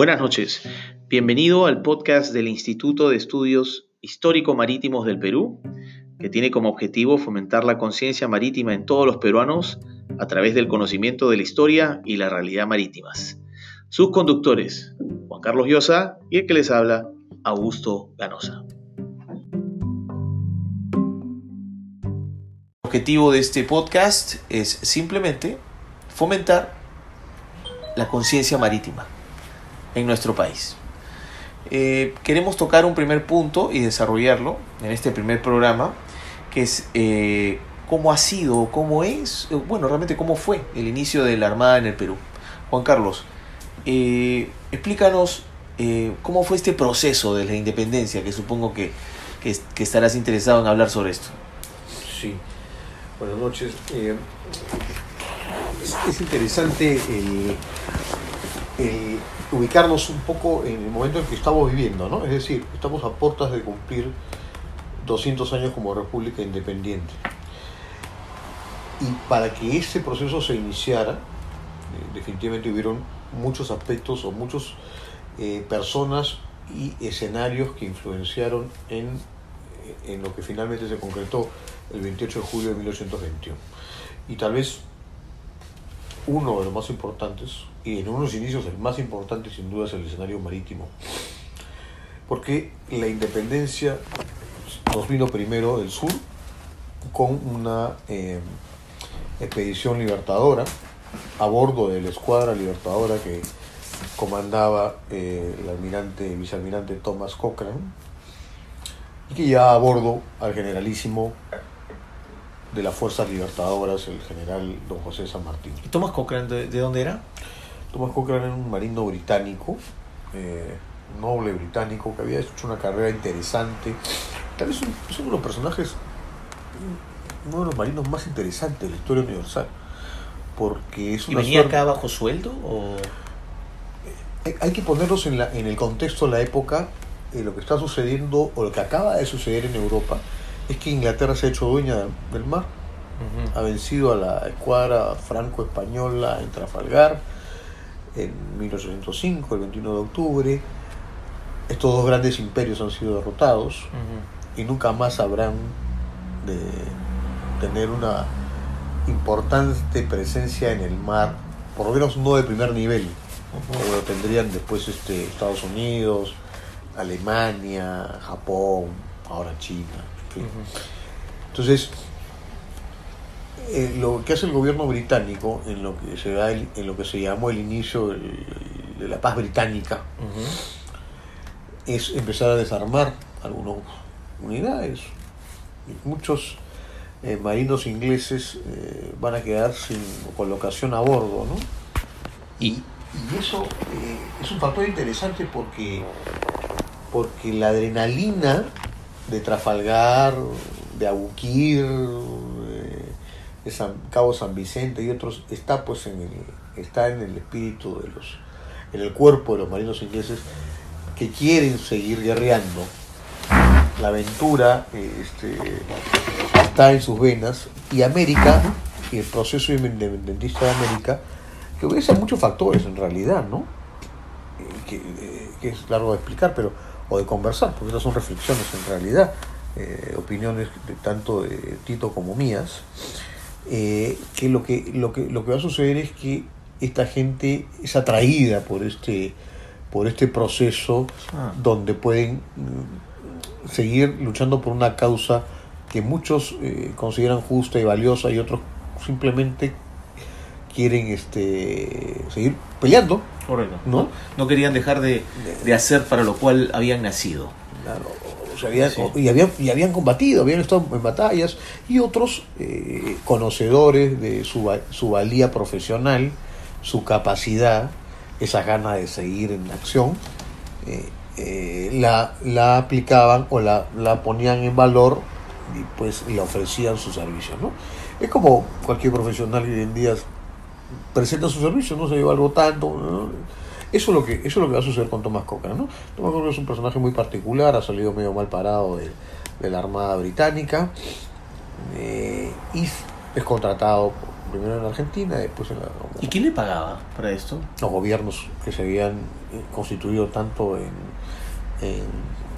Buenas noches. Bienvenido al podcast del Instituto de Estudios Histórico Marítimos del Perú, que tiene como objetivo fomentar la conciencia marítima en todos los peruanos a través del conocimiento de la historia y la realidad marítimas. Sus conductores, Juan Carlos Llosa y el que les habla, Augusto Ganosa. El objetivo de este podcast es simplemente fomentar la conciencia marítima en nuestro país. Eh, queremos tocar un primer punto y desarrollarlo en este primer programa, que es eh, cómo ha sido, cómo es, eh, bueno, realmente cómo fue el inicio de la Armada en el Perú. Juan Carlos, explícanos cómo fue este proceso de la independencia, que supongo que, que, estarás interesado en hablar sobre esto. Sí, buenas noches. Es, es, interesante ubicarnos un poco en el momento en que estamos viviendo, ¿no? Es decir, estamos a puertas de cumplir 200 años como república independiente. Y para que ese proceso se iniciara, eh, definitivamente hubieron muchos aspectos o muchas eh, personas y escenarios que influenciaron en, en lo que finalmente se concretó el 28 de julio de 1821. Y tal vez uno de los más importantes, y en unos inicios el más importante sin duda es el escenario marítimo, porque la independencia nos vino primero del sur con una eh, expedición libertadora a bordo de la escuadra libertadora que comandaba eh, el almirante, vicealmirante Thomas Cochrane y que ya a bordo al generalísimo de las fuerzas libertadoras, el general don José San Martín. ¿Y Thomas Cochrane de, dónde era? Thomas Cochrane era un marino británico, eh, noble británico, que había hecho una carrera interesante. Tal vez es uno de los personajes, uno de los marinos más interesantes de la historia universal. Porque es ¿Y venía acá bajo sueldo? O... Eh, hay que ponerlos en, la, en el contexto de la época, de lo que está sucediendo o lo que acaba de suceder en Europa es que Inglaterra se ha hecho dueña del mar, ha vencido a la escuadra franco-española en Trafalgar en 1805, el 21 de octubre. Estos dos grandes imperios han sido derrotados y nunca más habrán de tener una importante presencia en el mar, por lo menos no de primer nivel, como lo tendrían después este, Estados Unidos, Alemania, Japón, ahora China. Entonces, eh, lo que hace el gobierno británico en lo que se da en lo que se llamó el inicio de la paz británica es empezar a desarmar algunas unidades. Muchos eh, marinos ingleses eh, van a quedar sin colocación a bordo, ¿no? Y, y eso es un factor interesante porque, porque la adrenalina de Trafalgar, de Abuquir, de San, Cabo San Vicente y otros, está pues en el, está en el espíritu de los, en el cuerpo de los marinos ingleses que quieren seguir guerreando. La aventura este, está en sus venas y América, y el proceso independentista de América, que obedece a muchos factores en realidad, ¿no? Eh, que, eh, que es largo de explicar, pero o de conversar, porque estas son reflexiones en realidad, eh, opiniones de, tanto de Tito como mías, eh, que, lo que, lo que lo que va a suceder es que esta gente es atraída por este, por este proceso ah. donde pueden mm, seguir luchando por una causa que muchos eh, consideran justa y valiosa y otros simplemente quieren este seguir peleando. ¿No? No querían dejar de, hacer para lo cual habían nacido. y, habían, y habían combatido, habían estado en batallas, y otros eh, conocedores de su, su valía profesional, su capacidad, esa ganas de seguir en acción, eh, eh, la, la aplicaban o la, la ponían en valor y pues le ofrecían sus servicios. ¿no? Es como cualquier profesional que hoy en día presenta su servicio, no se lleva algo tanto. Eso es, lo que, eso es lo que va a suceder con Thomas Cochrane. ¿no? Thomas Cochrane es un personaje muy particular, ha salido medio mal parado de, la Armada Británica eh, y es contratado primero en Argentina, después en la... ¿Y quién le pagaba para esto? Los gobiernos que se habían eh, constituido tanto en, en,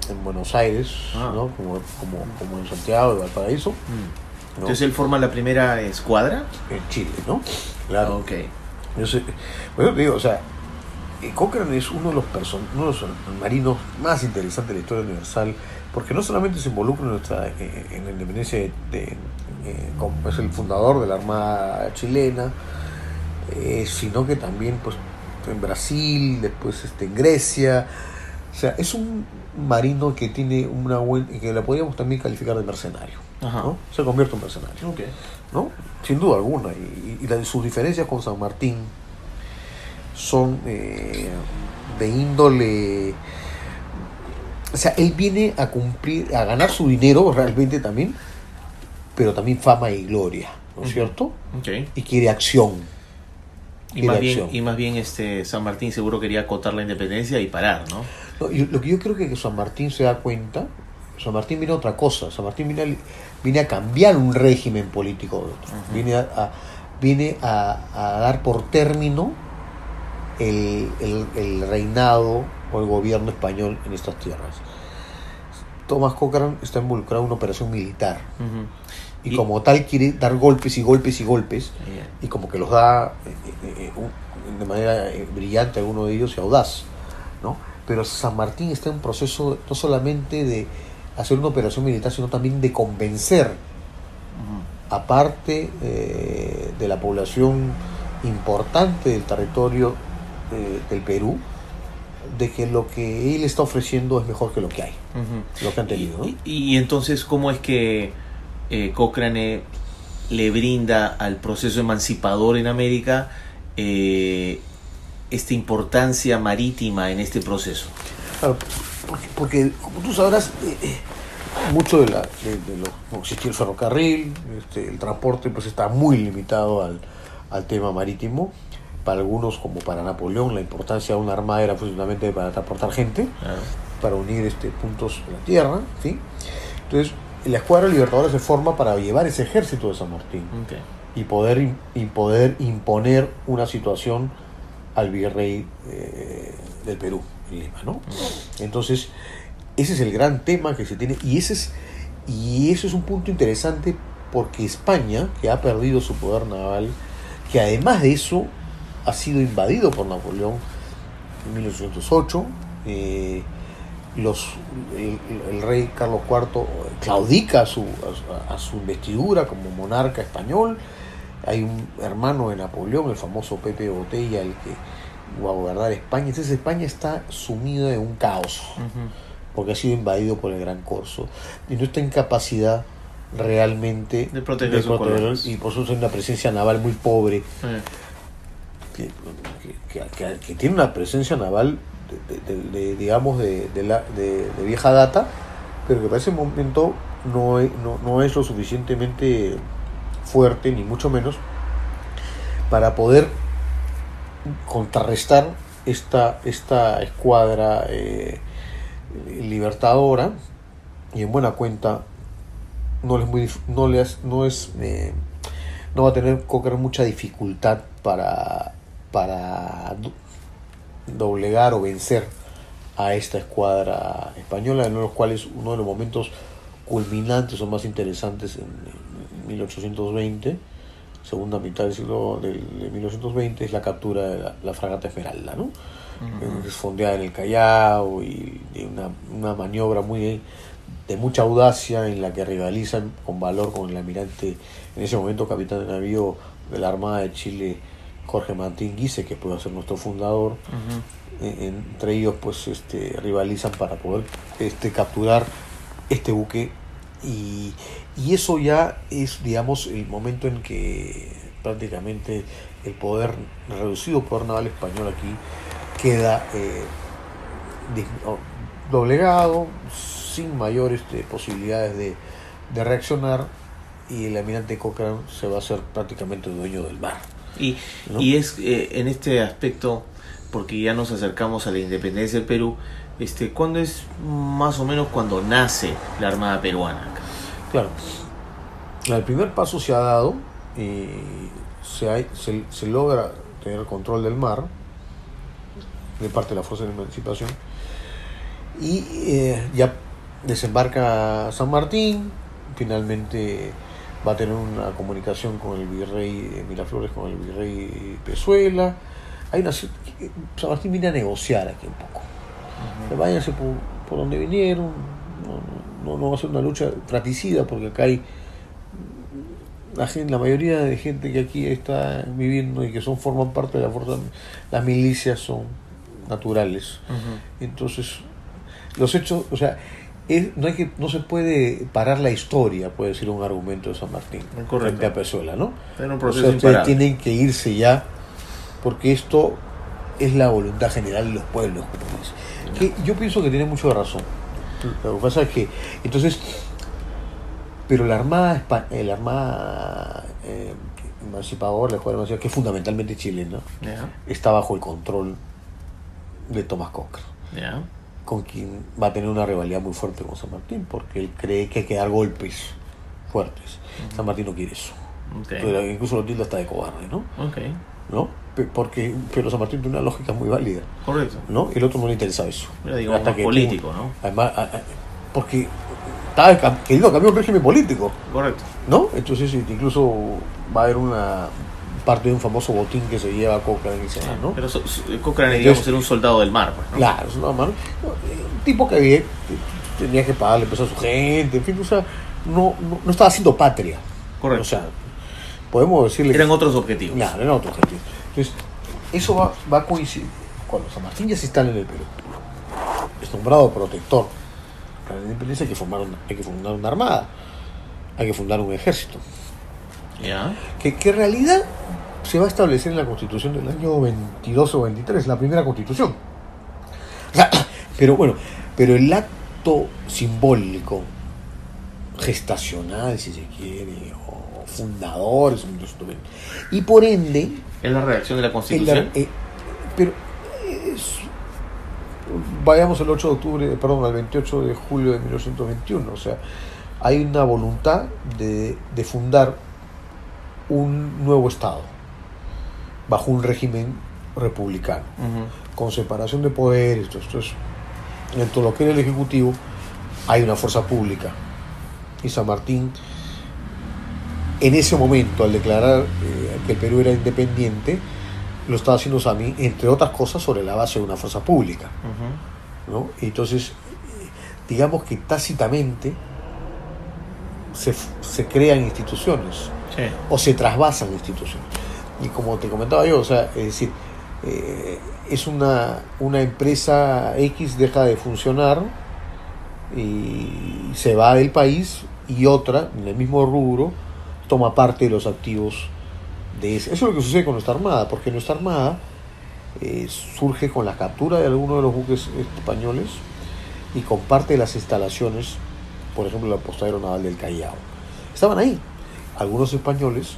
en Buenos Aires Ah. ¿no? como, como, como en Santiago de Valparaíso, Mm. ¿no? Entonces él forma la primera escuadra. en Chile, ¿no? Claro. Ok. Yo sé- por eso te digo, o sea, eh, Cochrane es uno de los person uno de los marinos más interesantes de la historia universal, porque no solamente se involucra en, nuestra, eh, en la independencia de, de- eh, como es el fundador de la Armada chilena, eh, sino que también pues en Brasil, después este, en Grecia. O sea, es un marino que tiene una buena, que la podríamos también calificar de mercenario. Ajá. ¿no? Se convierte en mercenario. Ok. ¿No? Sin duda alguna. Y, y la- sus diferencias con San Martín son eh, de índole. O sea, él viene a cumplir, a ganar su dinero realmente también, pero también fama y gloria, ¿no es cierto? Ok. Y quiere acción. Y más, bien, y más bien este San Martín seguro quería acotar la independencia y parar, ¿no? No, y lo que yo creo que, San Martín se da cuenta, San Martín viene a otra cosa, San Martín viene a, viene a cambiar un régimen político, de otro. Ujú. viene, a, a- viene a, a dar por término el, el- el reinado o el gobierno español en estas tierras. Tomás Cochrane está involucrado en una operación militar y, Y- como tal quiere dar golpes y golpes y golpes y como que los da eh, eh, eh, de manera brillante alguno de ellos y audaz, ¿no? Pero San Martín está en un proceso no solamente de hacer una operación militar, sino también de convencer a parte eh, de la población importante del territorio eh, del Perú de que lo que él está ofreciendo es mejor que lo que hay, lo que han tenido, ¿no? Y, y entonces, ¿cómo es que eh, Cochrane le brinda al proceso emancipador en América eh, esta importancia marítima en este proceso? Porque, porque, como tú sabrás, eh, eh, mucho de, la, de, de lo, no existía el ferrocarril, este, el transporte pues está muy limitado al, al tema marítimo. Para algunos, como para Napoleón, la importancia de una armada era fundamentalmente para transportar gente, Claro. para unir este, puntos en la tierra. ¿sí? Entonces, la Escuadra Libertadora se forma para llevar ese ejército de San Martín y poder, y poder imponer una situación al virrey eh, del Perú, ¿no? Entonces, ese es el gran tema que se tiene y ese es y eso es un punto interesante porque España, que ha perdido su poder naval, que además de eso ha sido invadido por Napoleón en 1808, eh, los, el, rey Carlos IV claudica a su, a a su investidura como monarca español. Hay un hermano de Napoleón, el famoso Pepe Botella, el que gobernar España. Entonces España está sumida en un caos porque ha sido invadido por el Gran Corso y no está en capacidad realmente De proteger sus colonias. y por eso tiene una presencia naval muy pobre que, que- que- que- que tiene una presencia naval de, de- de- de, digamos de, de la- de- de vieja data pero que para ese momento no es, no, no es lo suficientemente fuerte ni mucho menos para poder contrarrestar esta, esta escuadra eh, libertadora y en buena cuenta no les no les no es eh, no va a tener Cochrane mucha dificultad para para do- doblegar o vencer a esta escuadra española en los cuales uno de los momentos culminantes o más interesantes en, en 1820 segunda mitad del siglo de 1820 es la captura de la, la fragata Esmeralda ¿no? es fondeada en el Callao y de una, una maniobra muy de mucha audacia en la que rivalizan con valor con el almirante, en ese momento capitán de navío de la Armada de Chile, Jorge Martín Guise, que puede ser nuestro fundador. Eh, entre ellos pues este rivalizan para poder este capturar este buque y, y eso ya es digamos el momento en que prácticamente el poder reducido poder naval español aquí queda eh, doblegado sin mayores este, posibilidades de, de reaccionar y el almirante Cochrane se va a hacer prácticamente dueño del mar Y, ¿no? y es eh, en este aspecto, porque ya nos acercamos a la independencia del Perú, este, ¿cuándo es más o menos cuando nace la Armada Peruana? Claro. El primer paso se ha dado y se, hay- se, se logra tener el control del mar de parte de la Fuerza de Emancipación y eh, ya desembarca San Martín, finalmente va a tener una comunicación con el virrey de Miraflores, con el virrey Pezuela. Hay una, San Martín viene a negociar aquí un poco. Que váyanse por, por donde vinieron, no, no, no va a ser una lucha fratricida porque acá hay la, gente, la mayoría de gente que aquí está viviendo y que son forman parte de la fuerza, las milicias son naturales. Entonces, los hechos, o sea, es- no hay que no se puede parar la historia, puede decir un argumento de San Martín, Correcto. frente a Pezuela, ¿no? Un O proceso sea, ustedes tienen que irse ya, porque esto es la voluntad general de los pueblos. Que yo pienso que tiene mucho de razón. Lo que pasa es que, entonces, pero la Armada, eh, la Armada eh, emancipadora, la Escuadra Emancipadora, que es fundamentalmente chilena, está bajo el control de Tomás ya. con quien va a tener una rivalidad muy fuerte con San Martín, porque él cree que hay que dar golpes fuertes. San Martín no quiere eso. Incluso lo tilda hasta de cobarde, ¿no? ¿No? Porque, pero San Martín tiene una lógica muy válida, Correcto. ¿no? El otro no le interesaba eso. Era, digamos, Hasta que político, ¿no? Además, porque estaba queriendo cambiar un régimen político, Correcto. ¿no? Entonces incluso va a haber una parte de un famoso botín que se lleva a Cochrane y se va, ¿no? Pero so- so- Cochrane, digamos, era un soldado del mar, pues, ¿no? Claro, es. Un tipo que había, tenía que pagarle peso a su gente, en fin, o sea, no, no, no estaba haciendo patria. Correcto. O sea, podemos decirle Eran que. otros objetivos. Claro, eran otros objetivos. Entonces, eso va, va a coincidir. Cuando San Martín ya se instala en el Perú, es nombrado protector para la independencia, hay que, formar una, hay que fundar una armada, hay que fundar un ejército. Ya. Que, que en realidad se va a establecer en la constitución del año 22 o 23, la primera constitución. O sea, pero bueno, pero el acto simbólico, gestacional, si se quiere, o fundador, es un instrumento. y por ende, Es la redacción de la Constitución. eh, pero es- vayamos el 8 de octubre, perdón, al 28 de julio de 1921, o sea, hay una voluntad de, de fundar un nuevo Estado bajo un régimen republicano, con separación de poderes, esto, esto es, dentro de lo que era el Ejecutivo hay una fuerza pública. Y San Martín, en ese momento, al declarar eh, que el Perú era independiente, lo estaba haciendo Sami, entre otras cosas, sobre la base de una fuerza pública. ¿no? Entonces, digamos que tácitamente se, se crean instituciones Sí. o se trasvasan instituciones. Y como te comentaba yo, o sea, es decir, eh, es una, una empresa X deja de funcionar y se va del país y otra, en el mismo rubro, toma parte de los activos de ese. Eso es lo que sucede con nuestra Armada, porque nuestra Armada eh, surge con la captura de algunos de los buques españoles y con parte de las instalaciones, por ejemplo, el apostadero naval del Callao. Estaban ahí algunos españoles,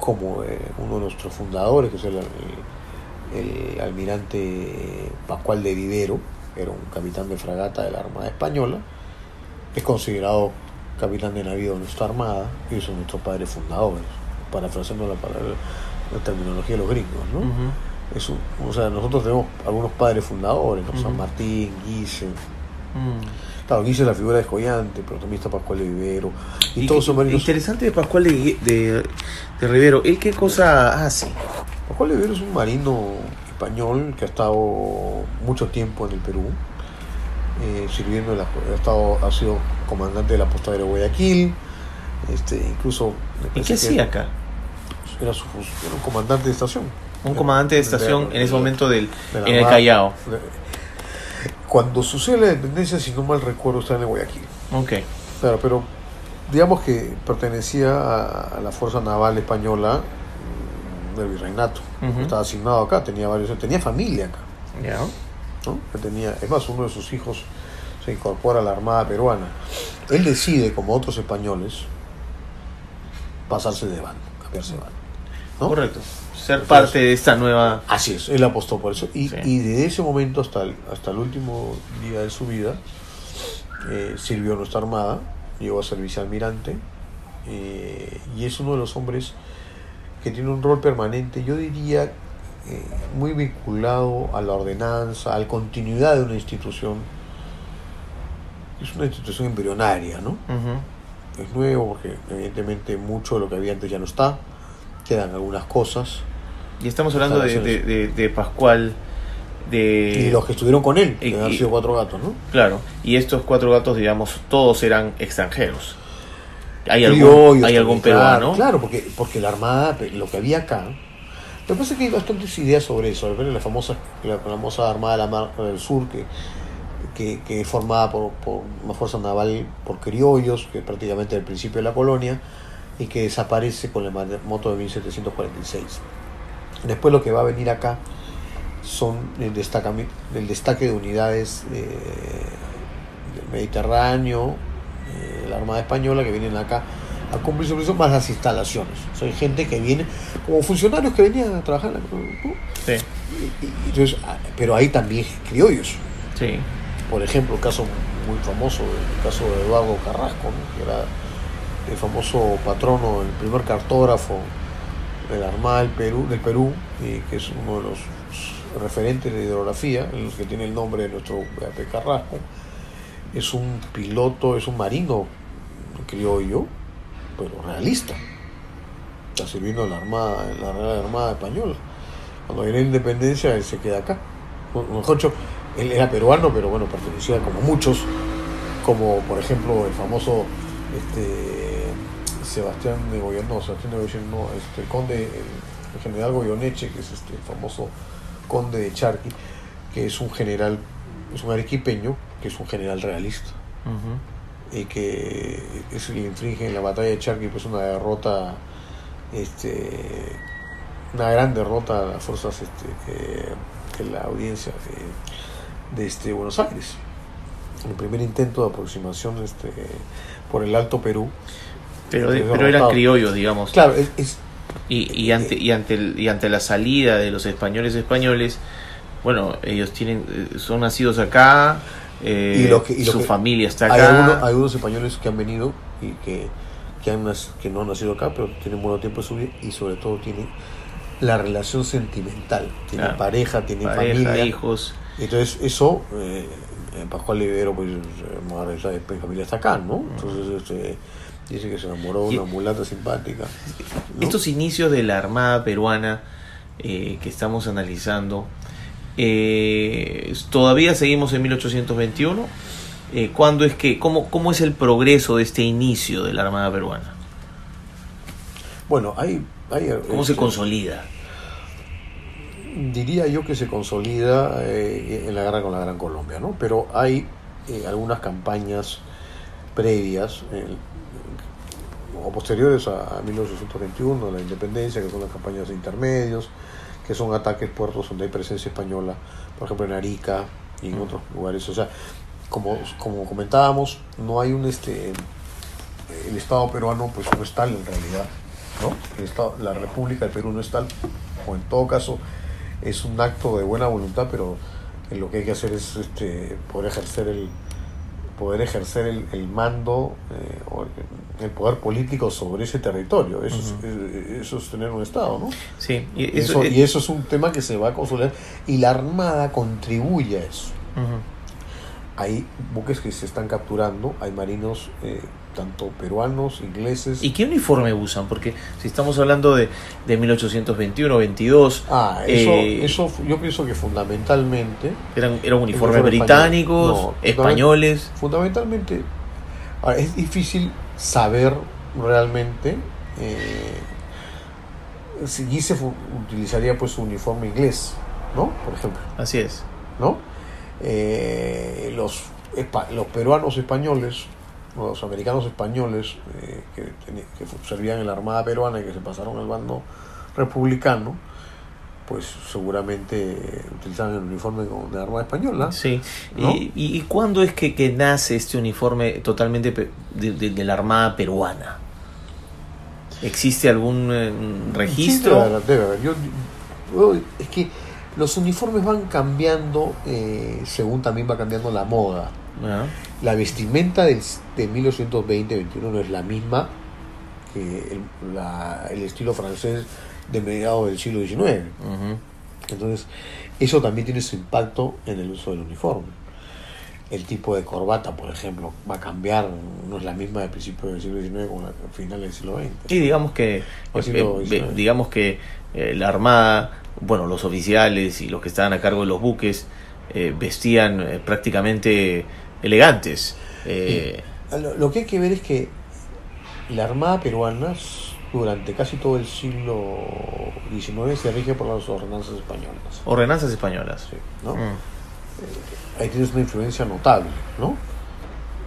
como eh, uno de nuestros fundadores, que es el almirante Pascual de Vivero, era un capitán de fragata de la Armada Española, es considerado capitán de navío de nuestra Armada, y son nuestros padres fundadores, parafraseando la, palabra- la terminología de los gringos, ¿no? Es un- o sea, nosotros tenemos algunos padres fundadores, ¿no? San. Martín, Guise. Mm. Claro, Guise es la figura descollante, pero también está Pascual de Vivero. Y, Y todos qué- son marinos. Interesante de Pascual de, de, de Rivero. ¿Él qué cosa hace? Pascual de Vivero es un marino español que ha estado mucho tiempo en el Perú, eh, sirviendo, en la, ha, estado, ha sido comandante de la posta de Guayaquil, este, incluso... ¿Y qué hacía acá? Era, su, era un comandante de estación. Un comandante de estación en ese momento del, de en el. Callao. Cuando sucede la independencia, si no mal recuerdo, está en el Guayaquil. Ok. Claro, pero digamos que pertenecía a, a la Fuerza Naval Española del Virreinato. Estaba asignado acá, tenía varios, tenía familia acá. Ya. ¿no? Que tenía, es más, uno de sus hijos se incorpora a la Armada Peruana. Él decide, como otros españoles, pasarse de bando, cambiarse de bando. ¿no? Correcto. Ser Entonces- parte de esta nueva. Así es, él apostó por eso. Y, Sí. y de ese momento hasta el, hasta el último día de su vida, eh, sirvió en nuestra armada, llegó a servicio almirante eh, y es uno de los hombres que tiene un rol permanente, yo diría, eh, muy vinculado a la ordenanza, a la continuidad de una institución. Es una institución embrionaria, ¿no? Es nuevo porque evidentemente mucho de lo que había antes ya no está, quedan algunas cosas. Y estamos hablando de, de, de- Pascual, de... Y los que estuvieron con él, que han sido cuatro gatos, ¿no? Claro, y estos cuatro gatos, digamos, todos eran extranjeros. ¿Hay algún, hay peruano? Claro, porque, porque la Armada, lo que había acá, lo que pasa es que hay bastantes ideas sobre eso. La famosa, la famosa Armada de la Mar del Sur, que, que, que es formada por, por una fuerza naval por criollos, que prácticamente al principio de la colonia, y que desaparece con el maremoto de 1746. Después lo que va a venir acá son el, el destaque de unidades eh, del Mediterráneo, eh, la Armada Española, que vienen acá a cumplir su misión, más las instalaciones. Hay gente que viene como funcionarios que venían a trabajar. ¿no? Sí, Y- y- entonces, ah, pero hay también criollos. sí. Por ejemplo, el caso muy famoso, el caso de Eduardo Carrasco, que era el famoso patrono, el primer cartógrafo de la Armada del Perú, del Perú y que es uno de los referentes de hidrografía, en los que tiene el nombre de nuestro P. Carrasco. Es un piloto, es un marino criollo, pero realista. Está sirviendo en la Armada, en la Real Armada Española. Cuando viene la independencia, se queda acá. Mejor él era peruano, pero bueno, pertenecía como muchos, como por ejemplo el famoso este, Sebastián de Goyón, no, Sebastián de este, el conde, el, general Goyoneche, que es este el famoso conde de Charqui, que es un general, es un arequipeño, que es un general realista Ujú. y que es le infringe en la batalla de Charqui pues una derrota este una gran derrota a las fuerzas este, que- de la audiencia de, de, este Buenos Aires el primer intento de aproximación este por el Alto Perú Pero, pero eran criollos, digamos. claro es, es- Y, y, ante, y, ante el- y ante la salida de los españoles españoles, bueno, ellos tienen eh, son nacidos acá, eh, Y lo que- y lo su que- familia está hay, acá. algunos, hay algunos españoles que han venido y que, que, han, que no han nacido acá pero tienen buen tiempo de su vida y sobre todo tienen la relación sentimental tienen Claro. pareja tienen pareja, familia hijos. Entonces, eso, eh, Pascual Libero, pues, eh, esa mi familia está acá, ¿no? Entonces, este, dice que se enamoró de una mulata simpática. ¿no? Estos inicios de la Armada peruana eh, que estamos analizando, eh, todavía seguimos en 1821. Eh, ¿Cuándo es que, cómo, cómo es el progreso de este inicio de la Armada peruana? Bueno, hay... hay ¿Cómo se este, consolida? Diría yo que se consolida eh, en la guerra con la Gran Colombia, ¿no? Pero hay eh, algunas campañas previas eh, o posteriores a, a 1821, a la independencia, que son las campañas de intermedios, que son ataques puertos donde hay presencia española, por ejemplo en Arica y en Mm. otros lugares. O sea, como, como comentábamos, no hay un este el Estado peruano pues no es tal en realidad, ¿no? El Estado- la República del Perú no es tal, o en todo caso es un acto de buena voluntad, pero lo que hay que hacer es este poder ejercer el poder ejercer el, el mando eh, o el, poder político sobre ese territorio. Eso, es, eh, eso es tener un Estado, ¿no? Sí, y eso, y eso es un tema que se va a consolidar y la Armada contribuye a eso. Hay buques que se están capturando, hay marinos eh, tanto peruanos, ingleses. ¿Y qué uniforme usan? Porque si estamos hablando de, de 1821, 22, Ah, eso, Eh, eso yo pienso que fundamentalmente, eran, eran uniformes uniforme británicos, español. No, españoles. fundamentalmente, ahora, es difícil saber realmente eh, si fu- utilizaría pues su uniforme inglés, ¿no? Por ejemplo, Así es. ¿no? Eh, los, los peruanos españoles, los americanos españoles eh, que, que servían en la Armada peruana y que se pasaron al bando republicano, pues seguramente utilizaban el uniforme de la Armada española. Sí. ¿No? ¿Y, y, y cuándo es que, que nace este uniforme totalmente de, de- de la Armada peruana? ¿Existe algún eh, Sí, registro? debe haber, debe haber. Yo- yo- es que los uniformes van cambiando eh, según también va cambiando la moda. Ah, La vestimenta del, de 1820-21 no es la misma que el, la- el estilo francés de mediados del siglo XIX. Entonces, eso también tiene su impacto en el uso del uniforme. El tipo de corbata, por ejemplo, va a cambiar, no es la misma del principio del siglo XIX como la final del siglo XX. Y digamos que, eh, eh, digamos que eh, la armada, bueno, los oficiales y los que estaban a cargo de los buques eh, vestían prácticamente elegantes. Eh, Lo, lo que hay que ver es que la Armada peruana durante casi todo el siglo XIX se rige por las ordenanzas españolas. ordenanzas españolas. Sí, ¿no? Mm. Ahí tienes una influencia notable, ¿no?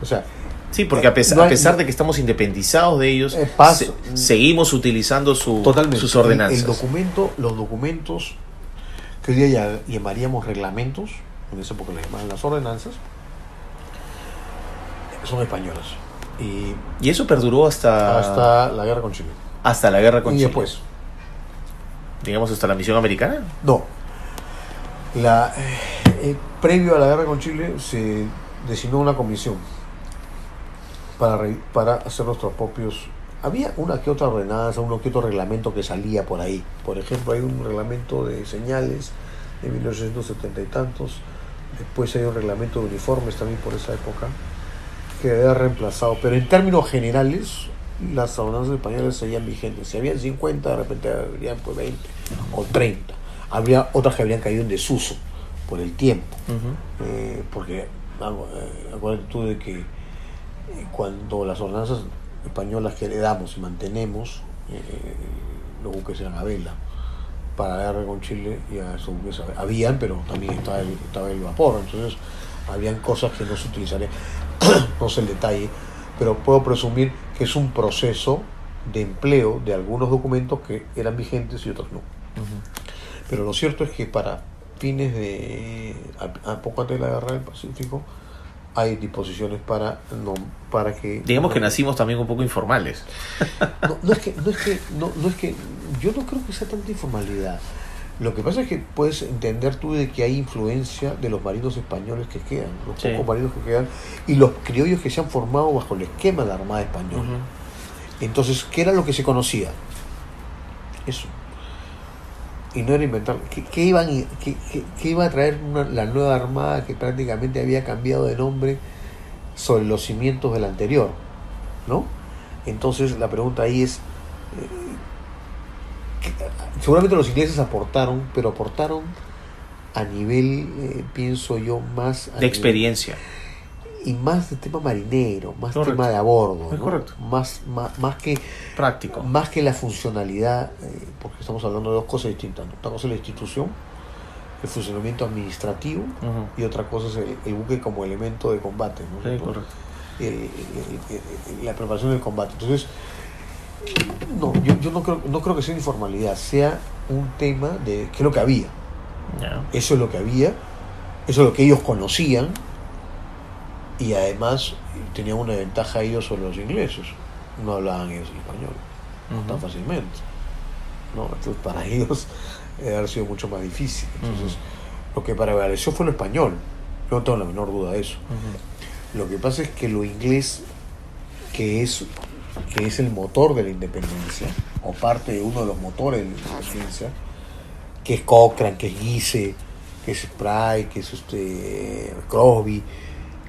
O sea, Sí, porque a pesar, No hay- a pesar de que estamos independizados de ellos, Eh, pas- se- seguimos utilizando su, sus El- ordenanzas. El, documento, los documentos que hoy día llamaríamos reglamentos, en esa época les llamaban las ordenanzas, son españolas. Y Y eso perduró hasta, hasta, hasta la guerra con Chile. la guerra con y Chile. después, Digamos, hasta la misión americana. No. La, eh, eh, previo a la guerra con Chile se designó una comisión para, re- para hacer nuestros propios... Había una que otra ordenanza, uno que otro reglamento que salía por ahí. Por ejemplo, hay un reglamento de señales de 1870 y tantos. Después hay un reglamento de uniformes también por esa época que había reemplazado. Pero en términos generales, las ordenanzas españolas seguían vigentes. Si habían 50, de repente habrían pues 20 o 30. Habría otras que habrían caído en desuso por el tiempo. Eh, porque algo, eh, acuérdate tú de que eh, cuando las ordenanzas españolas que heredamos y mantenemos, eh, los buques eran a vela. Para la guerra con Chile ya esos buques hab- habían, pero también estaba el, estaba el vapor. Entonces habían cosas que no se utilizarían. no sé el detalle, pero puedo presumir que es un proceso de empleo de algunos documentos que eran vigentes y otros no. Pero lo cierto es que para fines de. a, a poco antes de la guerra del Pacífico, hay disposiciones para no para que. Digamos que nacimos también un poco informales. no, no es que, no es que, no, no es que. Yo no creo que sea tanta informalidad. Lo que pasa es que puedes entender tú de que hay influencia de los marinos españoles que quedan, los Sí. pocos marinos que quedan, y los criollos que se han formado bajo el esquema de la Armada Española. Entonces, ¿qué era lo que se conocía? Eso. Y no era inventar. ¿Qué, qué iban, qué, qué- qué iba a traer una- la nueva armada que prácticamente había cambiado de nombre sobre los cimientos del anterior? ¿No? Entonces, la pregunta ahí es. Seguramente los ingleses aportaron, pero aportaron a nivel, eh, pienso yo, más. De nivel- experiencia. y más de tema marinero, más Correcto. tema de a bordo, Es ¿no? correcto. Más, más, más que Práctico. más que la funcionalidad, eh, porque estamos hablando de dos cosas distintas. ¿no? Una cosa es la institución, el funcionamiento administrativo, y otra cosa es el, el buque como elemento de combate. ¿no? Sí, correcto. El- la preparación del combate. Entonces, no, yo, yo no, creo, no creo que sea informalidad, sea un tema de qué es lo que había. Eso es lo que había, eso es lo que ellos conocían y además tenían una ventaja ellos sobre los ingleses. No hablaban ellos el español tan Ujú. fácilmente. ¿no? Entonces para ellos debe haber sido mucho más difícil. Entonces, lo que prevaleció fue lo español. Yo no tengo la menor duda de eso. Lo que pasa es que lo inglés, que es, que es el motor de la independencia, o parte de uno de los motores de la independencia, que es Cochrane, que es Guise, que es Spry, que es este Crosby,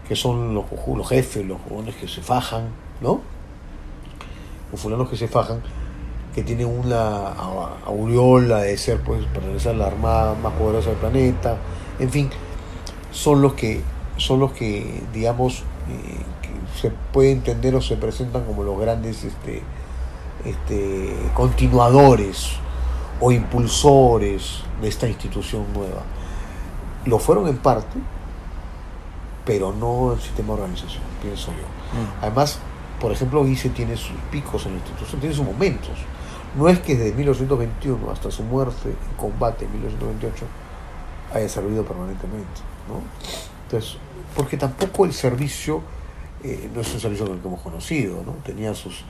que son los, los jefes, los jóvenes que se fajan, ¿no? Los fulanos que se fajan, que tienen una aureola de ser, pues, pertenecer a la armada más poderosa del planeta, en fin, son los que, son los que digamos, eh, se puede entender o se presentan como los grandes este, este, continuadores o impulsores de esta institución nueva. Lo fueron en parte, pero no el sistema de organización, pienso yo. Mm. Además, por ejemplo, Guise tiene sus picos en la institución, tiene sus momentos. No es que desde 1921 hasta su muerte en combate en 1928 haya servido permanentemente. ¿no? Entonces, porque tampoco el servicio eh, no es un servicio el que hemos conocido, ¿no? tenía sus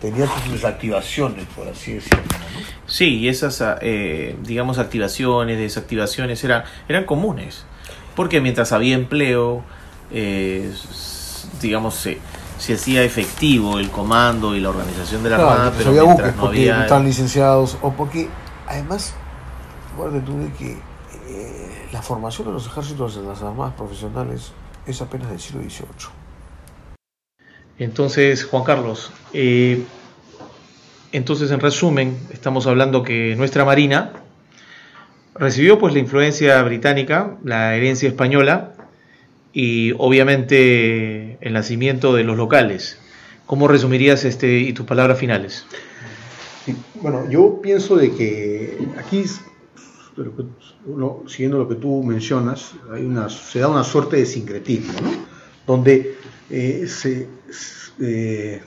tenía sus desactivaciones, por así decirlo. ¿no? Sí, y esas, ah, eh, digamos, activaciones, desactivaciones eran, eran comunes. Porque mientras había empleo, eh, digamos, se, se hacía efectivo el comando y la organización de la Claro, Armada, pero había mientras buques, no porque había... no estaban licenciados, o porque, además, recuerda tú de que eh, la formación de los ejércitos de las armadas profesionales es apenas del siglo XVIII. Entonces, Juan Carlos, eh, entonces en resumen, estamos hablando que nuestra Marina recibió pues la influencia británica, la herencia española y obviamente el nacimiento de los locales. ¿Cómo resumirías este y tus palabras finales? Bueno, yo pienso de que aquí, uno- siguiendo lo que tú mencionas, hay una, se da una suerte de sincretismo, ¿no? donde eh, se, eh,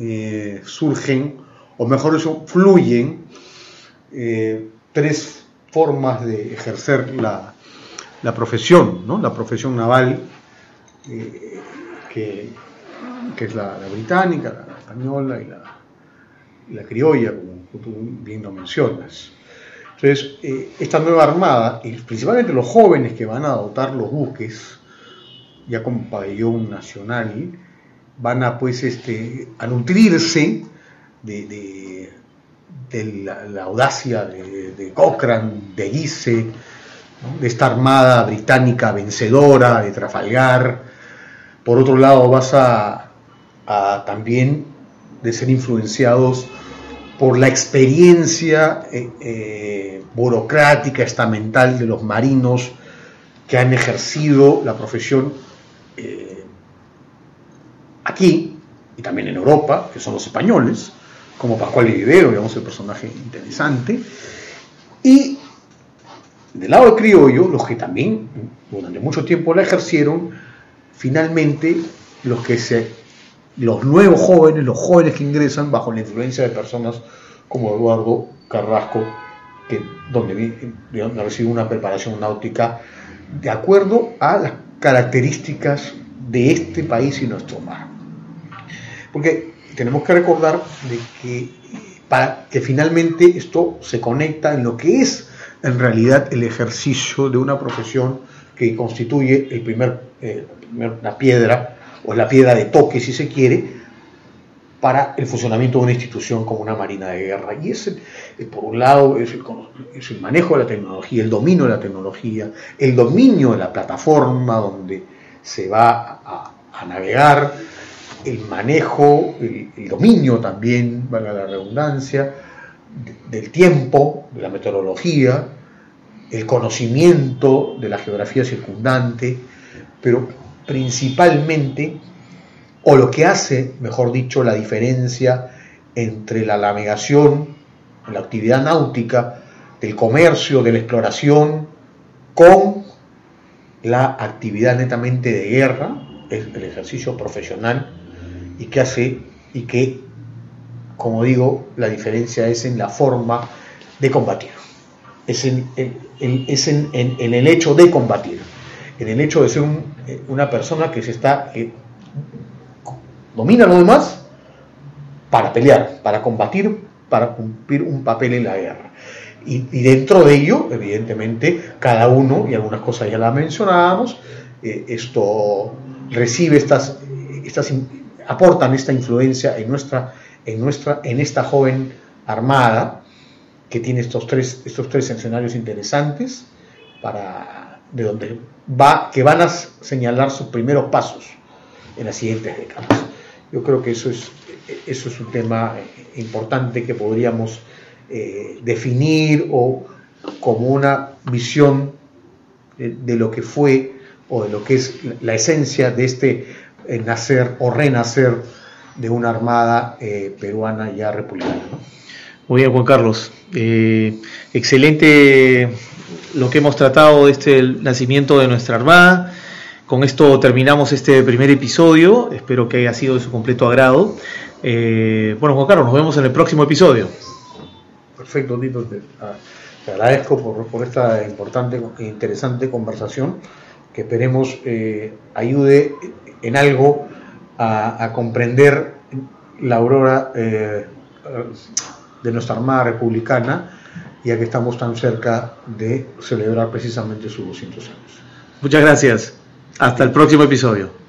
eh, surgen, o mejor dicho, fluyen eh, tres formas de ejercer la, la profesión, ¿no? la profesión naval, que, que es la, británica, la española y la, la criolla, como tú bien lo mencionas. Entonces, esta nueva armada, y principalmente los jóvenes que van a adoptar los buques, ya con pabellón nacional, van a pues este, a nutrirse de, de- la, audacia de, de Cochrane, de Guise, de esta armada británica vencedora, de Trafalgar. Por otro lado, vas a, a también de ser influenciados por la experiencia eh, eh, burocrática, estamental de los marinos que han ejercido la profesión eh, aquí y también en Europa, que son los españoles, como Pascual Vivero, digamos, el personaje interesante. Y del lado de criollo, los que también durante mucho tiempo la ejercieron, finalmente los que se los nuevos jóvenes, los jóvenes que ingresan bajo la influencia de personas como Eduardo Carrasco, que donde, donde recibe una preparación náutica de acuerdo a las características de este país y nuestro mar. Porque tenemos que recordar que para que finalmente esto se conecta en lo que es en realidad el ejercicio de una profesión que constituye el primer, eh, la piedra o la piedra de toque, si se quiere, para el funcionamiento de una institución como una marina de guerra. Y es, eh, por un lado, es el, manejo de la tecnología, el dominio de la tecnología, el dominio de la plataforma donde se va a navegar, el manejo, el, dominio también, valga la redundancia, de- del tiempo, de la meteorología, el conocimiento de la geografía circundante, pero principalmente, o lo que hace, mejor dicho, la diferencia entre la navegación, la actividad náutica, del comercio, de la exploración, con la actividad netamente de guerra, el ejercicio profesional, y que hace, y que, como digo, la diferencia es en la forma de combatir, es en, en- es en- el hecho de combatir, en el hecho de ser un- eh, una persona que se está, domina lo demás para pelear, para combatir, para cumplir un papel en la guerra. Y, dentro de ello, evidentemente, cada uno, y algunas cosas ya las mencionábamos, eh, esto recibe estas, estas, aportan esta influencia en nuestra, en nuestra, en esta joven armada, que tiene estos tres, estos tres escenarios interesantes, para, de donde va, que van a señalar sus primeros pasos en las siguientes décadas. Yo creo que eso es, eso es un tema eh, importante que podríamos eh, definir o como una visión de, de lo que fue o de lo que es la esencia de este eh, nacer o renacer de una armada eh, peruana ya republicana. ¿no? Muy bien, Juan Carlos. Eh, excelente lo que hemos tratado de este el nacimiento de nuestra Armada. Con esto terminamos este primer episodio. Espero que haya sido de su completo agrado. Eh, bueno, Juan Carlos, nos vemos en el próximo episodio. Perfecto, Tito. Te, a- te agradezco por, por esta importante e interesante conversación que esperemos eh, ayude en algo a, comprender la aurora eh, de nuestra Armada Republicana, ya que estamos tan cerca de celebrar precisamente sus 200 años. Muchas gracias. Hasta el próximo episodio.